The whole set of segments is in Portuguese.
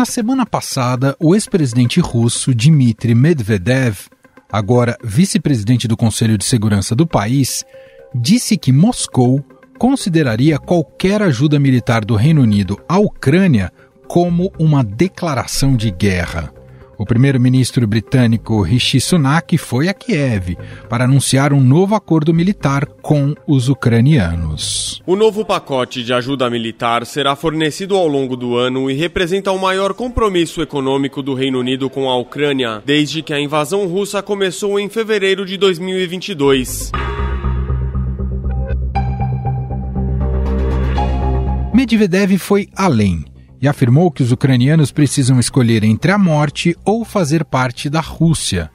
Na semana passada, o ex-presidente russo Dmitry Medvedev, agora vice-presidente do Conselho de Segurança do país, disse que Moscou consideraria qualquer ajuda militar do Reino Unido à Ucrânia como uma declaração de guerra. O primeiro-ministro britânico Rishi Sunak foi a Kiev para anunciar um novo acordo militar com os ucranianos. O novo pacote de ajuda militar será fornecido ao longo do ano e representa o maior compromisso econômico do Reino Unido com a Ucrânia desde que a invasão russa começou em fevereiro de 2022. Medvedev foi além e afirmou que os ucranianos precisam escolher entre a morte ou fazer parte da Rússia.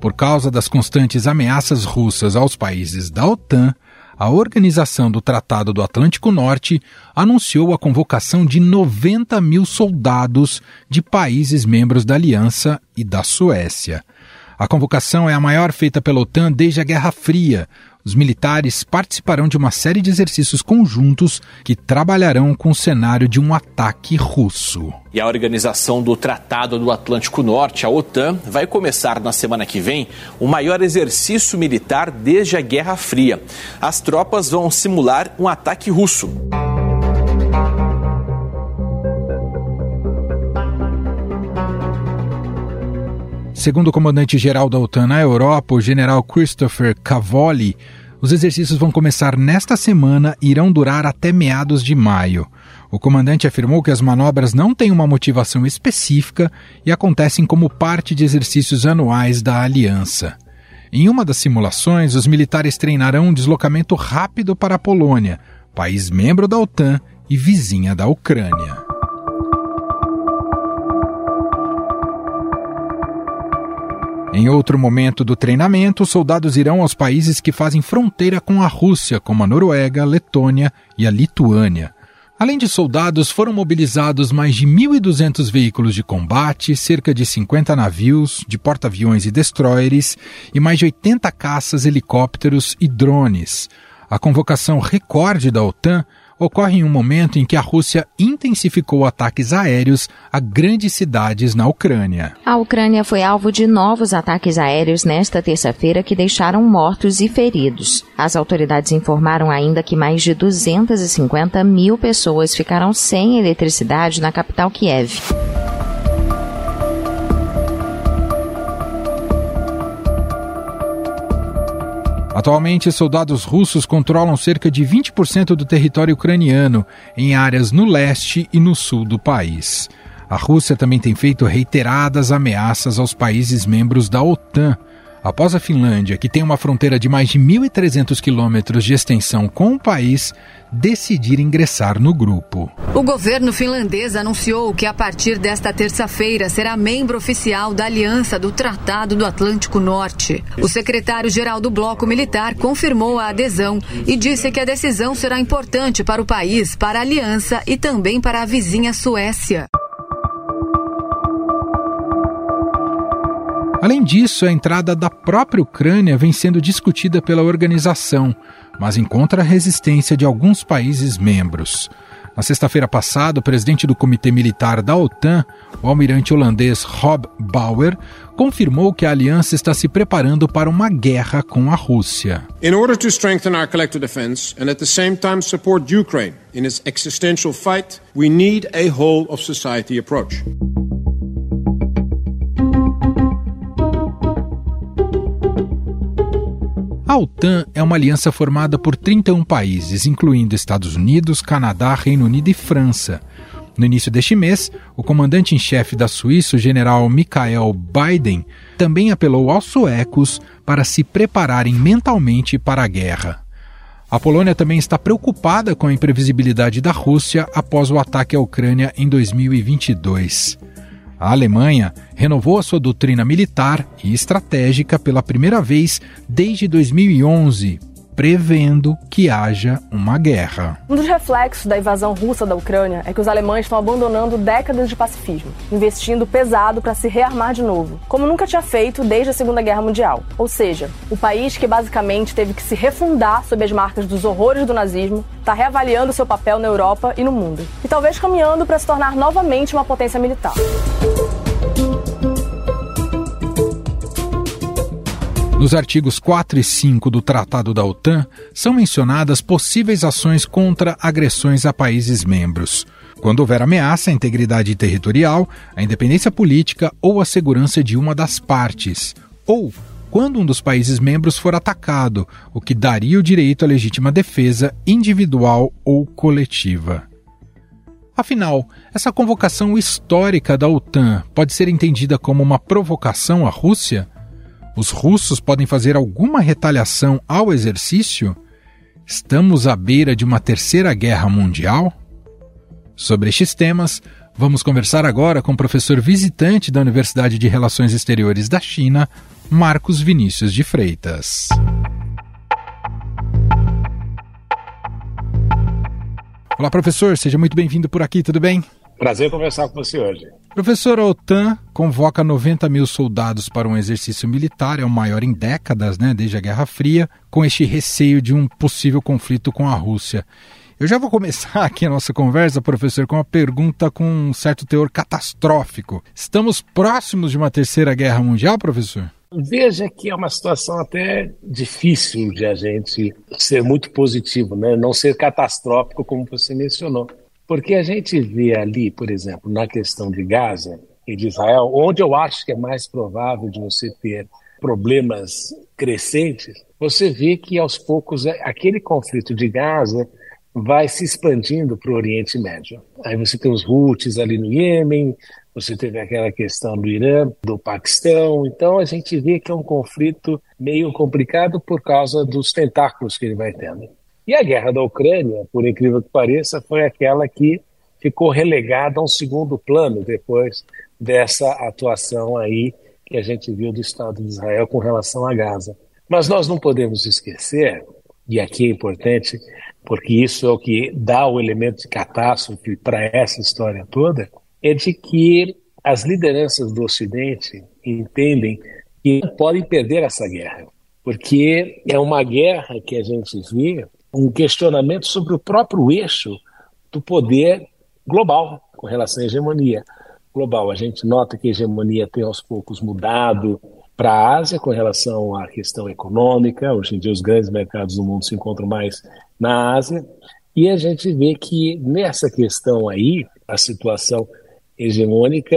Por causa das constantes ameaças russas aos países da OTAN, a Organização do Tratado do Atlântico Norte anunciou a convocação de 90 mil soldados de países membros da Aliança e da Suécia. A convocação é a maior feita pela OTAN desde a Guerra Fria, os militares participarão de uma série de exercícios conjuntos que trabalharão com o cenário de um ataque russo. E a organização do Tratado do Atlântico Norte, a OTAN, vai começar na semana que vem o maior exercício militar desde a Guerra Fria. As tropas vão simular um ataque russo. Segundo o comandante-geral da OTAN na Europa, o general Christopher Cavoli, os exercícios vão começar nesta semana e irão durar até meados de maio. O comandante afirmou que as manobras não têm uma motivação específica e acontecem como parte de exercícios anuais da aliança. Em uma das simulações, os militares treinarão um deslocamento rápido para a Polônia, país membro da OTAN e vizinha da Ucrânia. Em outro momento do treinamento, os soldados irão aos países que fazem fronteira com a Rússia, como a Noruega, a Letônia e a Lituânia. Além de soldados, foram mobilizados mais de 1.200 veículos de combate, cerca de 50 navios, de porta-aviões e destroyers, e mais de 80 caças, helicópteros e drones. A convocação recorde da OTAN ocorre em um momento em que a Rússia intensificou ataques aéreos a grandes cidades na Ucrânia. A Ucrânia foi alvo de novos ataques aéreos nesta terça-feira que deixaram mortos e feridos. As autoridades informaram ainda que mais de 250 mil pessoas ficaram sem eletricidade na capital Kiev. Atualmente, soldados russos controlam cerca de 20% do território ucraniano, em áreas no leste e no sul do país. A Rússia também tem feito reiteradas ameaças aos países membros da OTAN, após a Finlândia, que tem uma fronteira de mais de 1.300 quilômetros de extensão com o país, decidir ingressar no grupo. O governo finlandês anunciou que a partir desta terça-feira será membro oficial da Aliança do Tratado do Atlântico Norte. O secretário-geral do Bloco Militar confirmou a adesão e disse que a decisão será importante para o país, para a aliança e também para a vizinha Suécia. Além disso, a entrada da própria Ucrânia vem sendo discutida pela organização, mas encontra resistência de alguns países membros. Na sexta-feira passada, o presidente do Comitê Militar da OTAN, o almirante holandês Rob Bauer, confirmou que a aliança está se preparando para uma guerra com a Rússia. In order to strengthen our collective defense and at the same time support Ukraine in its existential fight, we need a whole of society approach. A OTAN é uma aliança formada por 31 países, incluindo Estados Unidos, Canadá, Reino Unido e França. No início deste mês, o comandante em chefe da Suíça, o general Mikhail Biden, também apelou aos suecos para se prepararem mentalmente para a guerra. A Polônia também está preocupada com a imprevisibilidade da Rússia após o ataque à Ucrânia em 2022. A Alemanha renovou a sua doutrina militar e estratégica pela primeira vez desde 2011. Prevendo que haja uma guerra. Um dos reflexos da invasão russa da Ucrânia é que os alemães estão abandonando décadas de pacifismo, investindo pesado para se rearmar de novo, como nunca tinha feito desde a Segunda Guerra Mundial. Ou seja, o país que basicamente teve que se refundar sob as marcas dos horrores do nazismo está reavaliando seu papel na Europa e no mundo, e talvez caminhando para se tornar novamente uma potência militar. Nos artigos 4 e 5 do Tratado da OTAN são mencionadas possíveis ações contra agressões a países membros, quando houver ameaça à integridade territorial, à independência política ou à segurança de uma das partes, ou quando um dos países membros for atacado, o que daria o direito à legítima defesa individual ou coletiva. Afinal, essa convocação histórica da OTAN pode ser entendida como uma provocação à Rússia? Os russos podem fazer alguma retaliação ao exercício? Estamos à beira de uma terceira guerra mundial? Sobre estes temas, vamos conversar agora com o professor visitante da Universidade de Relações Exteriores da China, Marcos Vinícius de Freitas. Olá, professor, seja muito bem-vindo por aqui, tudo bem? Prazer conversar com você hoje. Professor, a OTAN convoca 90 mil soldados para um exercício militar, é o maior em décadas, né, desde a Guerra Fria, com este receio de um possível conflito com a Rússia. Eu já vou começar aqui a nossa conversa, professor, com uma pergunta com um certo teor catastrófico. Estamos próximos de uma terceira guerra mundial, professor? Veja que é uma situação até difícil de a gente ser muito positivo, né? não ser catastrófico, como você mencionou. Porque a gente vê ali, por exemplo, na questão de Gaza e de Israel, onde eu acho que é mais provável de você ter problemas crescentes, você vê que aos poucos é, aquele conflito de Gaza vai se expandindo para o Oriente Médio. Aí você tem os Houthis ali no Iêmen, você teve aquela questão do Irã, do Paquistão. Então a gente vê que é um conflito meio complicado por causa dos tentáculos que ele vai tendo. E a guerra da Ucrânia, por incrível que pareça, foi aquela que ficou relegada a um segundo plano depois dessa atuação aí que a gente viu do Estado de Israel com relação a Gaza. Mas nós não podemos esquecer, e aqui é importante, porque isso é o que dá o elemento de catástrofe para essa história toda, é de que as lideranças do Ocidente entendem que não podem perder essa guerra, porque é uma guerra que a gente vê um questionamento sobre o próprio eixo do poder global com relação à hegemonia global. A gente nota que a hegemonia tem aos poucos mudado para a Ásia com relação à questão econômica. Hoje em dia, os grandes mercados do mundo se encontram mais na Ásia. E a gente vê que nessa questão aí, a situação hegemônica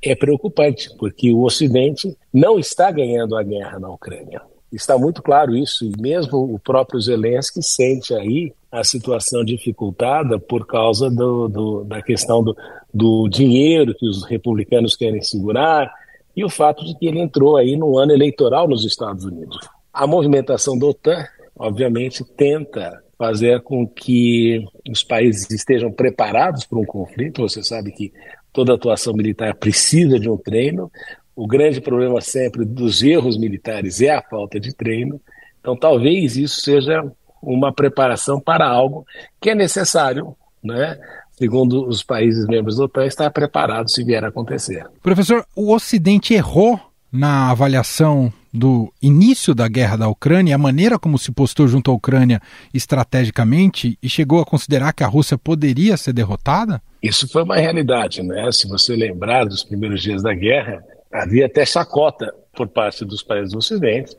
é preocupante, porque o Ocidente não está ganhando a guerra na Ucrânia. Está muito claro isso, e mesmo o próprio Zelensky sente aí a situação dificultada por causa do, do, da questão do, do dinheiro que os republicanos querem segurar e o fato de que ele entrou aí no ano eleitoral nos Estados Unidos. A movimentação da OTAN, obviamente, tenta fazer com que os países estejam preparados para um conflito. Você sabe que toda atuação militar precisa de um treino. O grande problema sempre dos erros militares é a falta de treino. Então, talvez isso seja uma preparação para algo que é necessário, né? segundo os países membros da OTAN, estar preparado se vier a acontecer. Professor, o Ocidente errou na avaliação do início da guerra da Ucrânia, a maneira como se postou junto à Ucrânia estrategicamente e chegou a considerar que a Rússia poderia ser derrotada? Isso foi uma realidade, né? Se você lembrar dos primeiros dias da guerra, havia até chacota por parte dos países do Ocidente,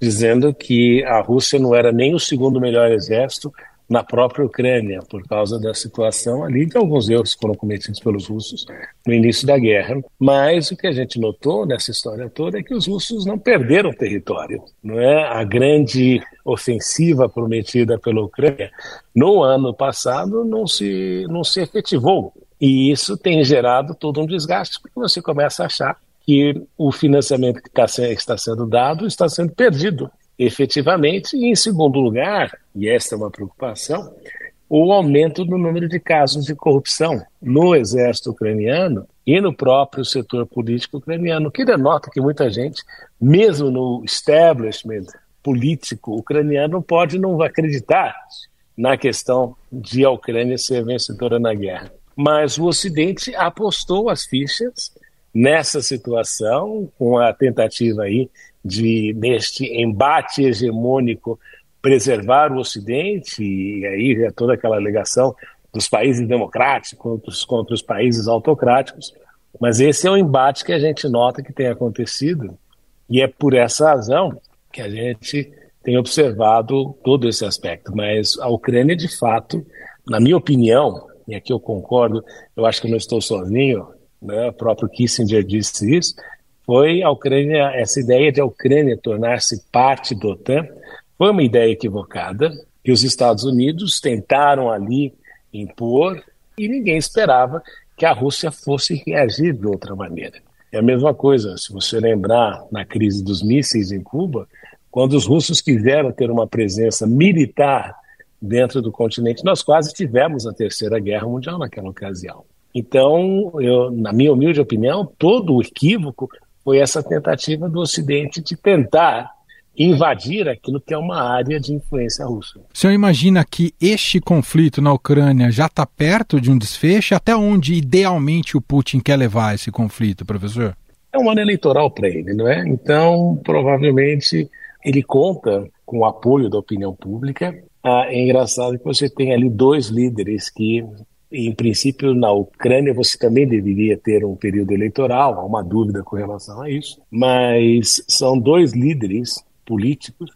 dizendo que a Rússia não era nem o segundo melhor exército na própria Ucrânia, por causa da situação ali, de alguns erros foram cometidos pelos russos no início da guerra. Mas o que a gente notou nessa história toda é que os russos não perderam território. Não é a grande ofensiva prometida pela Ucrânia no ano passado não se não se efetivou. E isso tem gerado todo um desgaste, porque você começa a achar que o financiamento que está, está sendo dado está sendo perdido efetivamente. E, em segundo lugar, e esta é uma preocupação, o aumento do número de casos de corrupção no exército ucraniano e no próprio setor político ucraniano, que denota que muita gente, mesmo no establishment político ucraniano pode não acreditar na questão de a Ucrânia ser vencedora na guerra. Mas o Ocidente apostou as fichas nessa situação, com a tentativa aí de, neste embate hegemônico, preservar o Ocidente, e aí é toda aquela alegação dos países democráticos contra os, contra os países autocráticos. Mas esse é o embate que a gente nota que tem acontecido, e é por essa razão que a gente tem observado todo esse aspecto. Mas a Ucrânia, de fato, na minha opinião, e aqui eu concordo, eu acho que não estou sozinho, né, o próprio Kissinger disse isso, foi a Ucrânia, essa ideia de a Ucrânia tornar-se parte da OTAN, foi uma ideia equivocada, que os Estados Unidos tentaram ali impor e ninguém esperava que a Rússia fosse reagir de outra maneira. É a mesma coisa, se você lembrar na crise dos mísseis em Cuba, quando os russos quiseram ter uma presença militar dentro do continente, nós quase tivemos a Terceira Guerra Mundial naquela ocasião. Então, eu, na minha humilde opinião, todo o equívoco foi essa tentativa do Ocidente de tentar invadir aquilo que é uma área de influência russa. O senhor imagina que este conflito na Ucrânia já está perto de um desfecho? Até onde, idealmente, o Putin quer levar esse conflito, professor? É um ano eleitoral para ele, não é? Então, provavelmente, ele conta com o apoio da opinião pública. Ah, é engraçado que você tem ali dois líderes que em princípio, na Ucrânia você também deveria ter um período eleitoral, há uma dúvida com relação a isso, mas são dois líderes políticos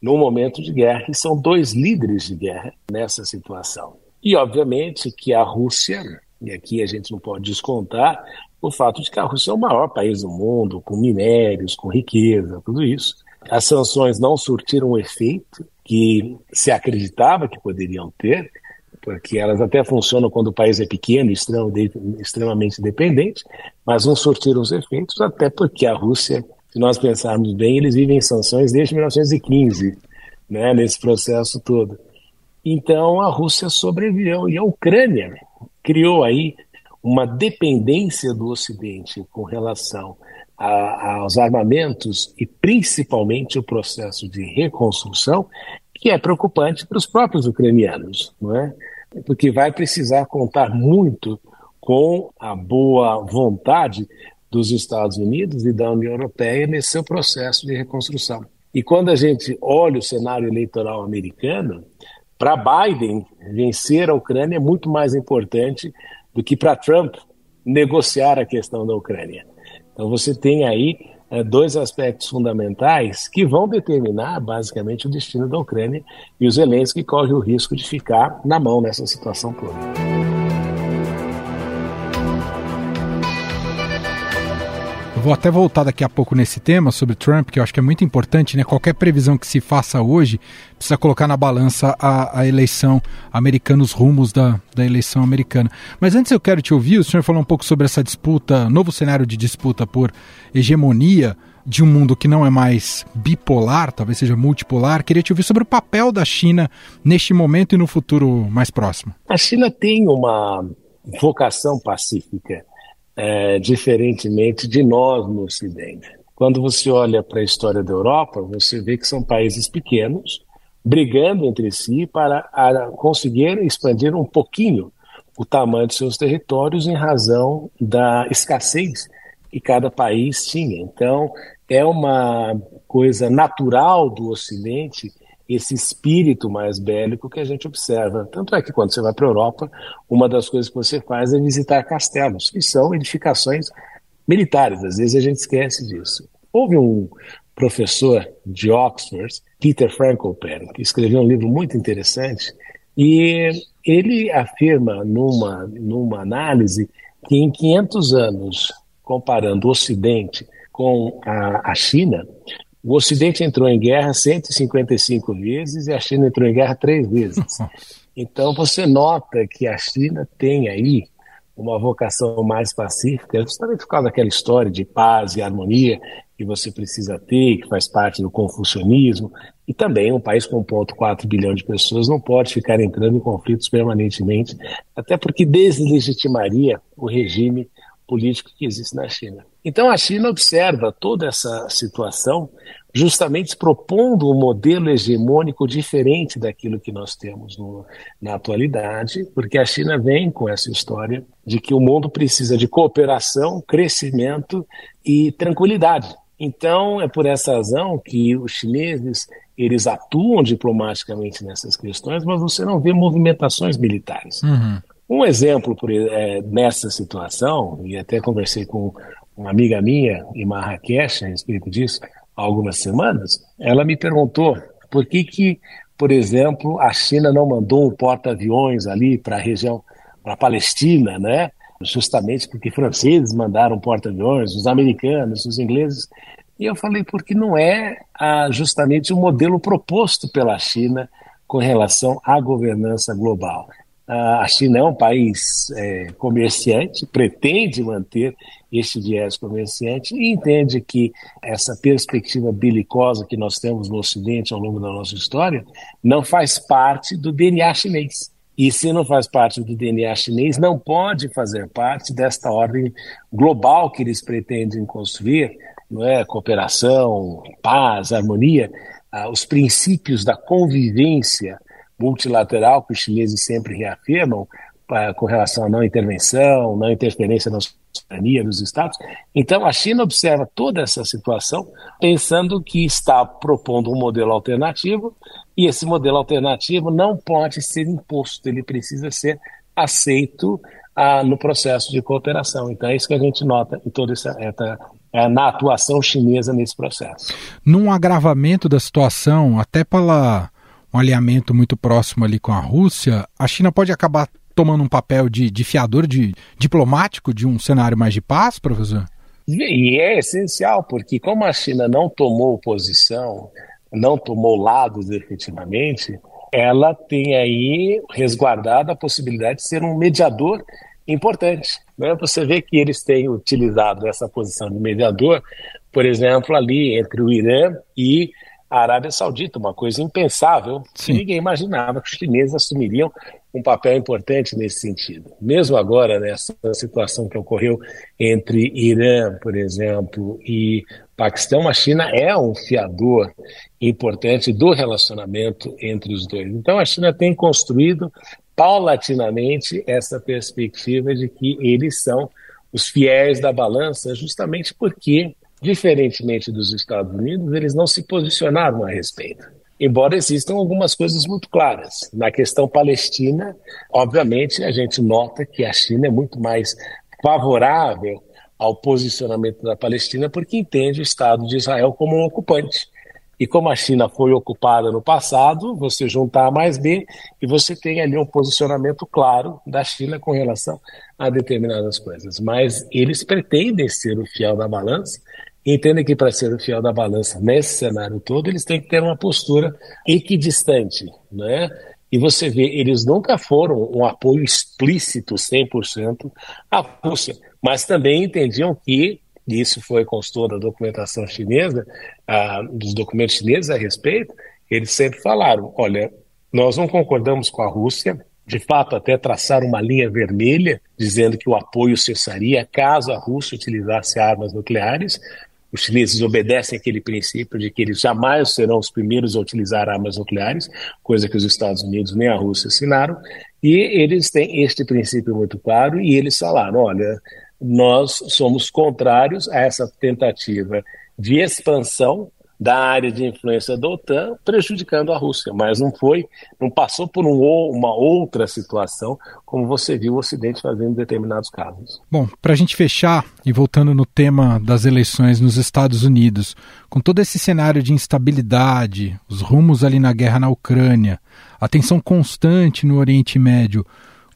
no momento de guerra, e são dois líderes de guerra nessa situação. E, obviamente, que a Rússia, e aqui a gente não pode descontar o fato de que a Rússia é o maior país do mundo, com minérios, com riqueza, tudo isso. As sanções não surtiram o efeito que se acreditava que poderiam ter, porque elas até funcionam quando o país é pequeno extremamente dependente, mas não surtiram os efeitos, até porque a Rússia se nós pensarmos bem, eles vivem em sanções desde 1915, né, nesse processo todo. Então a Rússia sobreviveu e a Ucrânia criou aí uma dependência do Ocidente com relação a, aos armamentos e principalmente o processo de reconstrução, que é preocupante para os próprios ucranianos, não é? Porque vai precisar contar muito com a boa vontade dos Estados Unidos e da União Europeia nesse seu processo de reconstrução. E quando a gente olha o cenário eleitoral americano, para Biden vencer a Ucrânia é muito mais importante do que para Trump negociar a questão da Ucrânia. Então você tem aí dois aspectos fundamentais que vão determinar basicamente o destino da Ucrânia e os Zelensky corre o risco de ficar na mão nessa situação toda. Vou até voltar daqui a pouco nesse tema sobre Trump, que eu acho que é muito importante, né? Qualquer previsão que se faça hoje precisa colocar na balança a, a eleição americana, os rumos da, da eleição americana. Mas antes eu quero te ouvir, o senhor falou um pouco sobre essa disputa, novo cenário de disputa por hegemonia de um mundo que não é mais bipolar, talvez seja multipolar. Queria te ouvir sobre o papel da China neste momento e no futuro mais próximo. A China tem uma vocação pacífica é, diferentemente de nós no Ocidente. Quando você olha para a história da Europa, você vê que são países pequenos brigando entre si para conseguir expandir um pouquinho o tamanho de seus territórios em razão da escassez que cada país tinha. Então, é uma coisa natural do Ocidente esse espírito mais bélico que a gente observa. Tanto é que quando você vai para a Europa, uma das coisas que você faz é visitar castelos, que são edificações militares. Às vezes a gente esquece disso. Houve um professor de Oxford, Peter Frankopan, que escreveu um livro muito interessante e ele afirma numa, numa análise que em 500 anos, comparando o Ocidente com a, a China, o Ocidente entrou em guerra 155 vezes e a China entrou em guerra três vezes. Então você nota que a China tem aí uma vocação mais pacífica, justamente por causa daquela história de paz e harmonia que você precisa ter, que faz parte do confucionismo, e também um país com 1,4 bilhão de pessoas não pode ficar entrando em conflitos permanentemente, até porque deslegitimaria o regime político que existe na China. Então a China observa toda essa situação justamente propondo um modelo hegemônico diferente daquilo que nós temos no, na atualidade, porque a China vem com essa história de que o mundo precisa de cooperação, crescimento e tranquilidade. Então, é por essa razão que os chineses eles atuam diplomaticamente nessas questões, mas você não vê movimentações militares. Uhum. Um exemplo por, é, nessa situação, e até conversei com uma amiga minha em Marrakech a respeito disso há algumas semanas, ela me perguntou por que, que por exemplo, a China não mandou um porta-aviões ali para a região, para a Palestina, né? justamente porque franceses mandaram porta-aviões, os americanos, os ingleses. E eu falei, porque não é ah, justamente o modelo proposto pela China com relação à governança global. Ah, a China é um país é, comerciante, pretende manter este viés comerciante e entende que essa perspectiva belicosa que nós temos no Ocidente ao longo da nossa história não faz parte do DNA chinês. E se não faz parte do DNA chinês, não pode fazer parte desta ordem global que eles pretendem construir, não é? Cooperação, paz, harmonia, ah, os princípios da convivência multilateral que os chineses sempre reafirmam com relação à não intervenção, não interferência na soberania dos estados. Então a China observa toda essa situação pensando que está propondo um modelo alternativo e esse modelo alternativo não pode ser imposto, ele precisa ser aceito ah, no processo de cooperação. Então é isso que a gente nota em toda essa, essa é, na atuação chinesa nesse processo. Num agravamento da situação, até pela um alinhamento muito próximo ali com a Rússia, a China pode acabar tomando um papel de, de fiador de, diplomático de um cenário mais de paz, professor? E é essencial, porque como a China não tomou posição não tomou lados efetivamente, ela tem aí resguardado a possibilidade de ser um mediador importante. Né? Você vê que eles têm utilizado essa posição de mediador, por exemplo, ali entre o Irã e a Arábia Saudita, uma coisa impensável, Sim. ninguém imaginava que os chineses assumiriam um papel importante nesse sentido. Mesmo agora, nessa situação que ocorreu entre Irã, por exemplo, e Paquistão, a China é um fiador importante do relacionamento entre os dois. Então, a China tem construído paulatinamente essa perspectiva de que eles são os fiéis da balança, justamente porque, diferentemente dos Estados Unidos, eles não se posicionaram a respeito embora existam algumas coisas muito claras. Na questão palestina, obviamente, a gente nota que a China é muito mais favorável ao posicionamento da Palestina porque entende o Estado de Israel como um ocupante. E como a China foi ocupada no passado, você juntar mais B e você tem ali um posicionamento claro da China com relação a determinadas coisas. Mas eles pretendem ser o fiel da balança entendem que para ser o fiel da balança nesse cenário todo, eles têm que ter uma postura equidistante, né? E você vê, eles nunca foram um apoio explícito 100% à Rússia, mas também entendiam que, isso foi constou da documentação chinesa, ah, dos documentos chineses a respeito, eles sempre falaram, olha, nós não concordamos com a Rússia, de fato até traçar uma linha vermelha, dizendo que o apoio cessaria caso a Rússia utilizasse armas nucleares, os chineses obedecem aquele princípio de que eles jamais serão os primeiros a utilizar armas nucleares, coisa que os Estados Unidos nem a Rússia assinaram, e eles têm este princípio muito claro e eles falaram: olha, nós somos contrários a essa tentativa de expansão da área de influência da OTAN, prejudicando a Rússia, mas não foi, não passou por um, uma outra situação, como você viu o Ocidente fazendo em determinados casos. Bom, para a gente fechar e voltando no tema das eleições nos Estados Unidos, com todo esse cenário de instabilidade, os rumos ali na guerra na Ucrânia, a tensão constante no Oriente Médio,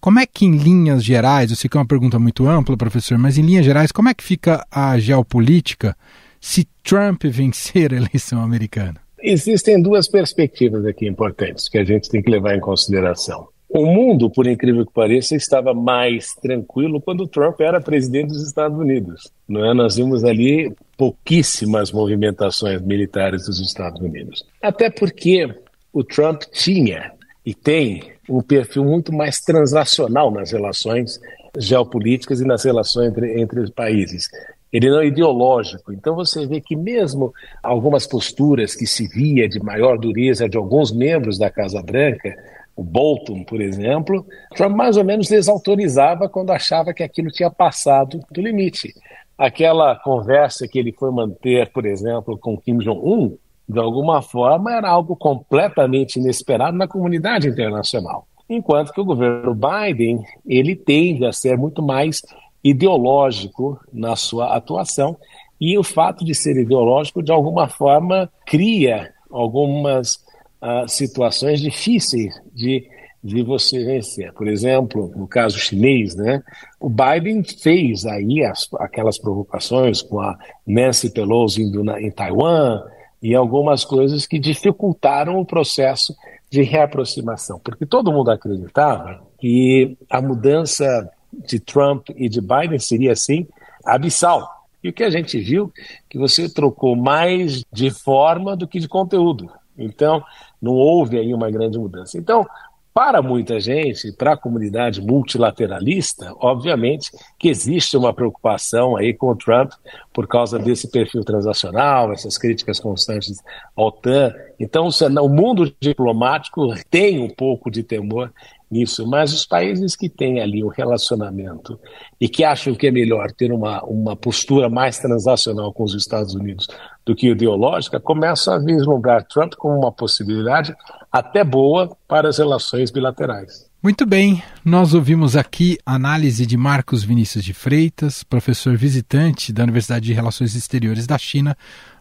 como é que, em linhas gerais, eu sei que é uma pergunta muito ampla, professor, mas em linhas gerais, como é que fica a geopolítica se Trump vencer a eleição americana? Existem duas perspectivas aqui importantes que a gente tem que levar em consideração. O mundo, por incrível que pareça, estava mais tranquilo quando Trump era presidente dos Estados Unidos. Não é? Nós vimos ali pouquíssimas movimentações militares dos Estados Unidos. Até porque o Trump tinha e tem um perfil muito mais transacional nas relações geopolíticas e nas relações entre, entre os países. ele não é ideológico. Então você vê que mesmo algumas posturas que se via de maior dureza de alguns membros da Casa Branca, o Bolton, por exemplo, Trump mais ou menos desautorizava quando achava que aquilo tinha passado do limite. Aquela conversa que ele foi manter, por exemplo, com Kim Jong-un, de alguma forma era algo completamente inesperado na comunidade internacional. Enquanto que o governo Biden, ele tende a ser muito mais ideológico na sua atuação, e o fato de ser ideológico, de alguma forma, cria algumas uh, situações difíceis de, de você vencer. Por exemplo, no caso chinês, né, o Biden fez aí as, aquelas provocações com a Nancy Pelosi indo na, em Taiwan e algumas coisas que dificultaram o processo de reaproximação, porque todo mundo acreditava que a mudança de Trump e de Biden seria assim abissal. E o que a gente viu que você trocou mais de forma do que de conteúdo. Então, não houve aí uma grande mudança. Então, para muita gente, para a comunidade multilateralista, obviamente que existe uma preocupação aí com o Trump por causa desse perfil transacional, essas críticas constantes à OTAN. Então, o mundo diplomático tem um pouco de temor nisso, mas os países que têm ali um relacionamento e que acham que é melhor ter uma, uma postura mais transacional com os Estados Unidos do que ideológica, começam a vislumbrar Trump como uma possibilidade até boa para as relações bilaterais. Muito bem, nós ouvimos aqui a análise de Marcos Vinícius de Freitas, professor visitante da Universidade de Relações Exteriores da China,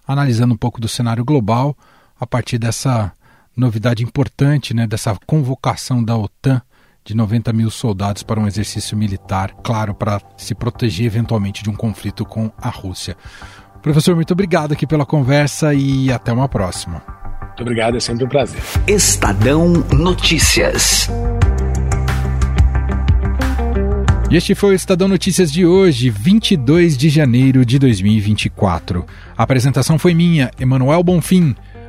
analisando um pouco do cenário global a partir dessa novidade importante né, dessa convocação da OTAN de 90 mil soldados para um exercício militar, claro, para se proteger eventualmente de um conflito com a Rússia. Professor, muito obrigado aqui pela conversa e até uma próxima. Muito obrigado, é sempre um prazer. Estadão Notícias. E este foi o Estadão Notícias de hoje, 22 de janeiro de 2024. A apresentação foi minha, Emanuel Bonfim.